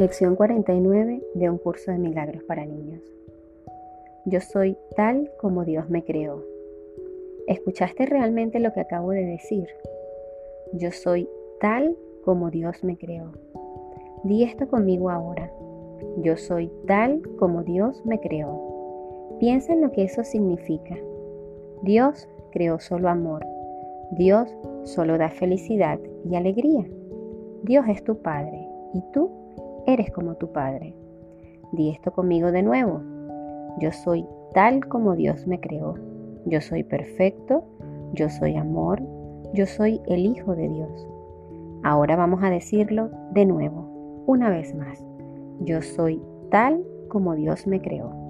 Lección 49 de un curso de milagros para niños. Yo soy tal como Dios me creó. ¿Escuchaste realmente lo que acabo de decir? Yo soy tal como Dios me creó. Di esto conmigo ahora. Yo soy tal como Dios me creó. Piensa en lo que eso significa. Dios creó solo amor. Dios solo da felicidad y alegría. Dios es tu Padre y tú eres como tu Padre. Di esto conmigo de nuevo. Yo soy tal como Dios me creó. Yo soy perfecto, yo soy amor, yo soy el Hijo de Dios. Ahora vamos a decirlo de nuevo, una vez más. Yo soy tal como Dios me creó.